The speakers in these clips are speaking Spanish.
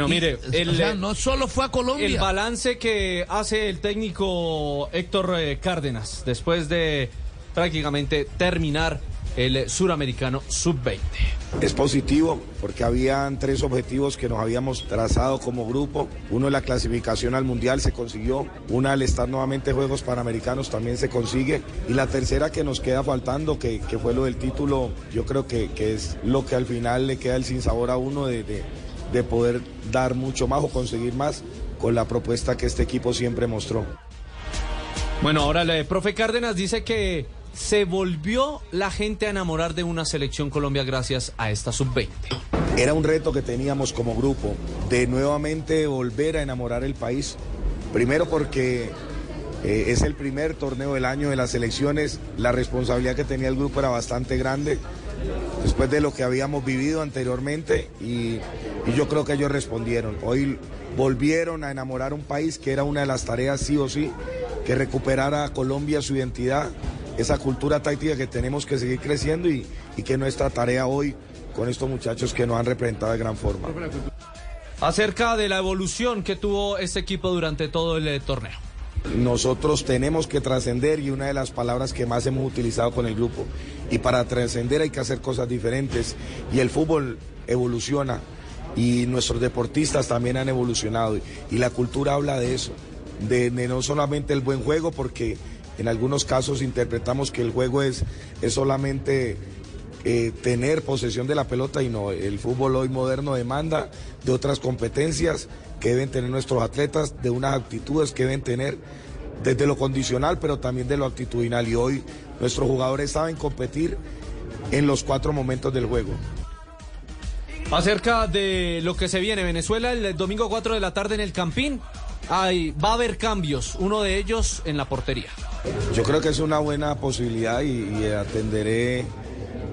No, mire, el, o sea, no solo fue a Colombia. el balance que hace el técnico Héctor eh, Cárdenas después de prácticamente terminar el suramericano sub-20. Es positivo porque habían tres objetivos que nos habíamos trazado como grupo. Uno es la clasificación al Mundial, se consiguió. Una al estar nuevamente Juegos Panamericanos también se consigue. Y la tercera que nos queda faltando, que, que fue lo del título, yo creo que, que, es lo que al final le queda el sinsabor a uno de, de, de poder dar mucho más o conseguir más con la propuesta que este equipo siempre mostró. Bueno, ahora el profe Cárdenas dice que se volvió la gente a enamorar de una selección Colombia gracias a esta sub-20. Era un reto que teníamos como grupo de nuevamente volver a enamorar el país. Primero porque eh, es el primer torneo del año de las selecciones, la responsabilidad que tenía el grupo era bastante grande después de lo que habíamos vivido anteriormente y, y yo creo que ellos respondieron. Hoy volvieron a enamorar un país que era una de las tareas sí o sí, que recuperara a Colombia su identidad, esa cultura táctica que tenemos que seguir creciendo y, y que nuestra tarea hoy con estos muchachos que nos han representado de gran forma. Acerca de la evolución que tuvo este equipo durante todo el eh, torneo. Nosotros tenemos que trascender y una de las palabras que más hemos utilizado con el grupo. Y para trascender hay que hacer cosas diferentes y el fútbol evoluciona y nuestros deportistas también han evolucionado y la cultura habla de eso, de, no solamente el buen juego porque en algunos casos interpretamos que el juego es, es solamente eh, tener posesión de la pelota y no, el fútbol hoy moderno demanda de otras competencias que deben tener nuestros atletas, de unas actitudes que deben tener desde lo condicional, pero también de lo actitudinal. Y hoy nuestros jugadores saben competir en los cuatro momentos del juego. Acerca de lo que se viene, Venezuela el domingo 4 de la tarde en el Campín, hay, va a haber cambios, uno de ellos en la portería. Yo creo que es una buena posibilidad y, atenderé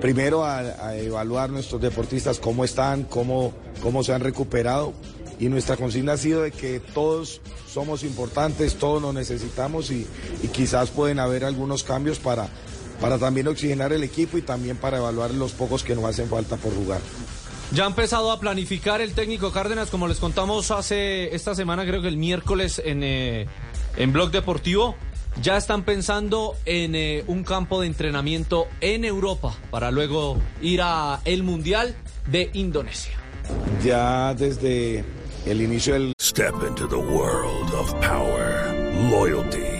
primero a, a, evaluar nuestros deportistas cómo están, cómo, cómo se han recuperado. Y nuestra consigna ha sido de que todos somos importantes, todos nos necesitamos y, y quizás pueden haber algunos cambios para, para también oxigenar el equipo y también para evaluar los pocos que nos hacen falta por jugar. Ya ha empezado a planificar el técnico Cárdenas, como les contamos hace esta semana, creo que el miércoles en, eh, en Blog Deportivo. Ya están pensando en eh, un campo de entrenamiento en Europa para luego ir a el Mundial de Indonesia. Ya desde el inicio del Step into the world of power, loyalty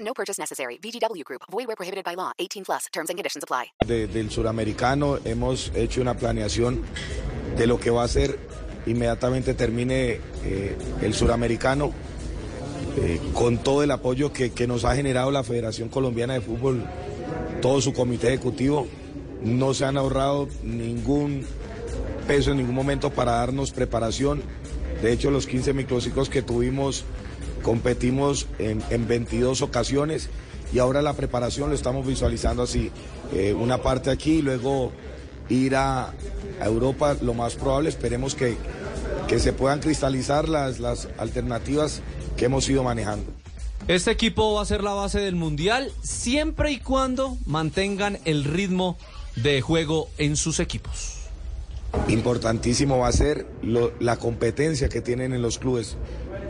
No purchase necessary. VGW Group. Void where prohibited by law. 18 plus. Terms and conditions apply. De, del suramericano hemos hecho una planeación de lo que va a ser inmediatamente termine eh, el suramericano eh, con todo el apoyo que, que nos ha generado la Federación Colombiana de Fútbol todo su comité ejecutivo. No se han ahorrado ningún peso en ningún momento para darnos preparación. De hecho, los 15 microciclos que tuvimos, competimos en, en 22 ocasiones y ahora la preparación lo estamos visualizando así. Eh, una parte aquí y luego ir a, a, Europa, lo más probable, esperemos que, que se puedan cristalizar las, las alternativas que hemos ido manejando. Este equipo va a ser la base del Mundial siempre y cuando mantengan el ritmo de juego en sus equipos. Importantísimo va a ser lo, la competencia que tienen en los clubes.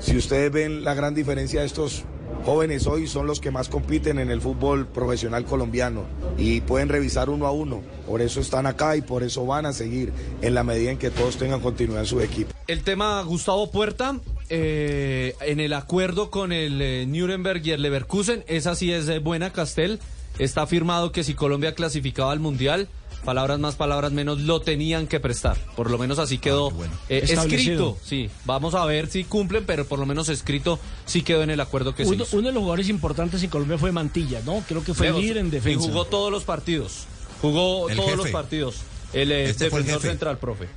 Si ustedes ven la gran diferencia de estos jóvenes hoy son los que más compiten en el fútbol profesional colombiano y pueden revisar uno a uno. Por eso están acá y por eso van a seguir en la medida en que todos tengan continuidad en su equipo. El tema Gustavo Puerta eh, en el acuerdo con el eh, Nuremberg y el Leverkusen. Esa sí es eh, buena, Castel. Está firmado que si Colombia clasificaba al Mundial, palabras más, palabras menos, lo tenían que prestar. Por lo menos así quedó eh, Establecido. escrito. Sí, vamos a ver si cumplen, pero por lo menos escrito sí quedó en el acuerdo que se Uno, hizo. uno de los jugadores importantes en Colombia fue Mantilla, ¿no? Creo que fue Lejos. líder en Y defensa. jugó todos los partidos. Jugó El todos los partidos. El eh, Este el defensor jefe. central, profe.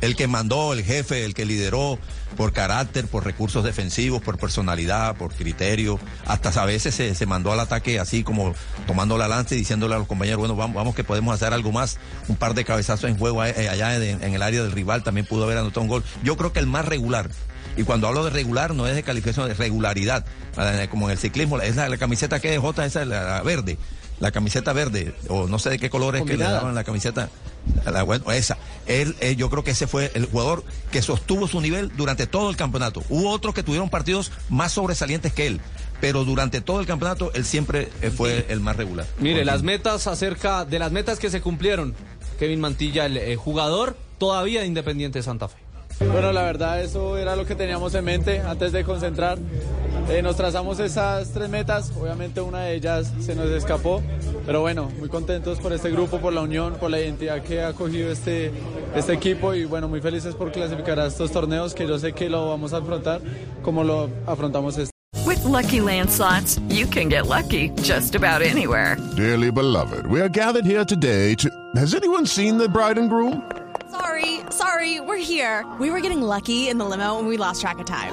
El que mandó, el jefe, el que lideró por carácter, por recursos defensivos, por personalidad, por criterio. Hasta a veces se, se mandó al ataque así como tomando la lanza y diciéndole a los compañeros, bueno, vamos, vamos que podemos hacer algo más. Un par de cabezazos en juego eh, allá en, en el área del rival también pudo haber anotado un gol. Yo creo que el más regular. Y cuando hablo de regular no es de calificación, de regularidad. Eh, Como en el ciclismo, es la, la camiseta que es J, esa es la, la verde. La camiseta verde, o no sé de qué color es que le daban la camiseta. La, bueno, esa. Él, él, yo creo que ese fue el jugador que sostuvo su nivel durante todo el campeonato. Hubo otros que tuvieron partidos más sobresalientes que él, pero durante todo el campeonato él siempre eh, fue el más regular. Mire, las metas acerca de las metas que se cumplieron. Kevin Mantilla, el eh, jugador todavía de Independiente Santa Fe. Bueno, la verdad eso era lo que teníamos en mente antes de concentrar. Eh, nos trazamos esas tres metas, obviamente una de ellas se nos escapó, pero bueno, muy contentos por este grupo, por la unión, por la identidad que ha cogido este, este equipo y bueno, muy felices por clasificar a estos torneos que yo sé que lo vamos a afrontar como lo afrontamos este. With Lucky Land slots, you can get lucky just about anywhere. Dearly beloved, we are gathered here today to. Has anyone seen the bride and groom? Sorry, sorry, we're here. We were getting lucky in the limo and we lost track of time.